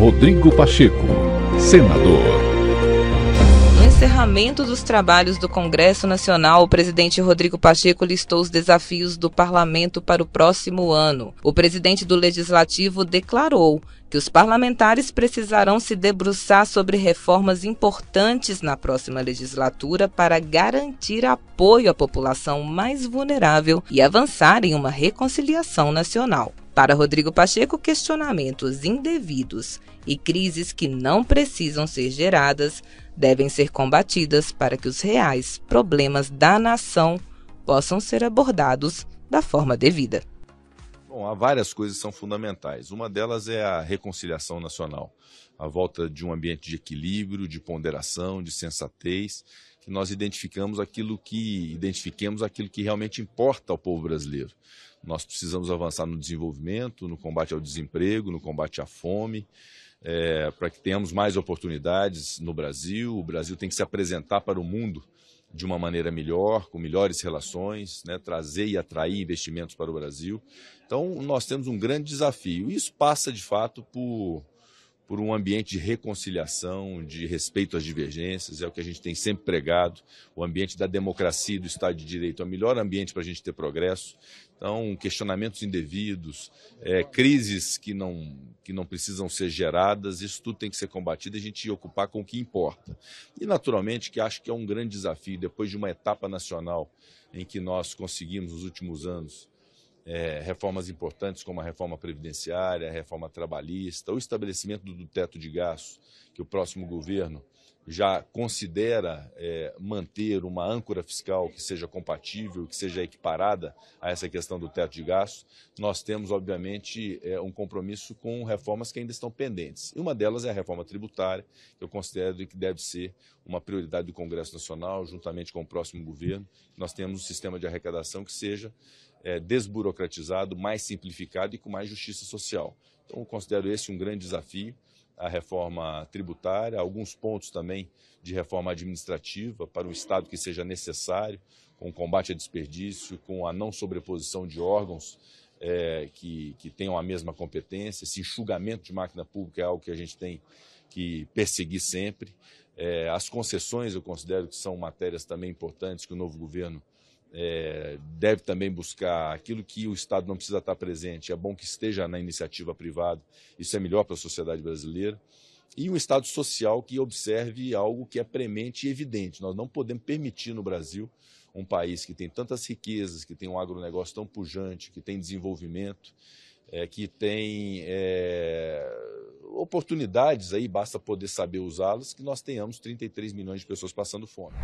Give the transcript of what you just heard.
Rodrigo Pacheco, senador. No encerramento dos trabalhos do Congresso Nacional, o presidente Rodrigo Pacheco listou os desafios do parlamento para o próximo ano. O presidente do Legislativo declarou que os parlamentares precisarão se debruçar sobre reformas importantes na próxima legislatura para garantir apoio à população mais vulnerável e avançar em uma reconciliação nacional. Para Rodrigo Pacheco, questionamentos indevidos e crises que não precisam ser geradas devem ser combatidas para que os reais problemas da nação possam ser abordados da forma devida. Bom, há várias coisas que são fundamentais. Uma delas é a reconciliação nacional, a volta de um ambiente de equilíbrio, de ponderação, de sensatez, que nós identificamos aquilo que identifiquemos aquilo que realmente importa ao povo brasileiro. Nós precisamos avançar no desenvolvimento, no combate ao desemprego, no combate à fome, é, para que tenhamos mais oportunidades no Brasil. O Brasil tem que se apresentar para o mundo de uma maneira melhor, com melhores relações, né, trazer e atrair investimentos para o Brasil. Então, nós temos um grande desafio. Isso passa, de fato, por por um ambiente de reconciliação, de respeito às divergências, é o que a gente tem sempre pregado. O ambiente da democracia e do Estado de Direito é o melhor ambiente para a gente ter progresso. Então, questionamentos indevidos, é, crises que não, que não precisam ser geradas, isso tudo tem que ser combatido e a gente ocupar com o que importa. E, naturalmente, que acho que é um grande desafio, depois de uma etapa nacional em que nós conseguimos, nos últimos anos, é, reformas importantes como a reforma previdenciária, a reforma trabalhista, o estabelecimento do, teto de gastos, que o próximo governo já considera é, manter uma âncora fiscal que seja compatível, que seja equiparada a essa questão do teto de gastos, nós temos, obviamente, é, um compromisso com reformas que ainda estão pendentes. E uma delas é a reforma tributária, que eu considero que deve ser uma prioridade do Congresso Nacional, juntamente com o próximo governo. Nós temos um sistema de arrecadação que seja é, desburocratizado, mais simplificado e com mais justiça social. Então, eu considero esse um grande desafio, a reforma tributária, alguns pontos também de reforma administrativa para o Estado que seja necessário, com combate a desperdício, com a não sobreposição de órgãos é, que, que tenham a mesma competência. Esse enxugamento de máquina pública é algo que a gente tem que perseguir sempre. É, as concessões eu considero que são matérias também importantes que o novo governo é, deve também buscar aquilo que o Estado não precisa estar presente. É bom que esteja na iniciativa privada, isso é melhor para a sociedade brasileira. E um Estado social que observe algo que é premente e evidente. Nós não podemos permitir no Brasil um país que tem tantas riquezas, que tem um agronegócio tão pujante, que tem desenvolvimento, é, que tem é, oportunidades aí, basta poder saber usá-las, que nós tenhamos 33 milhões de pessoas passando fome.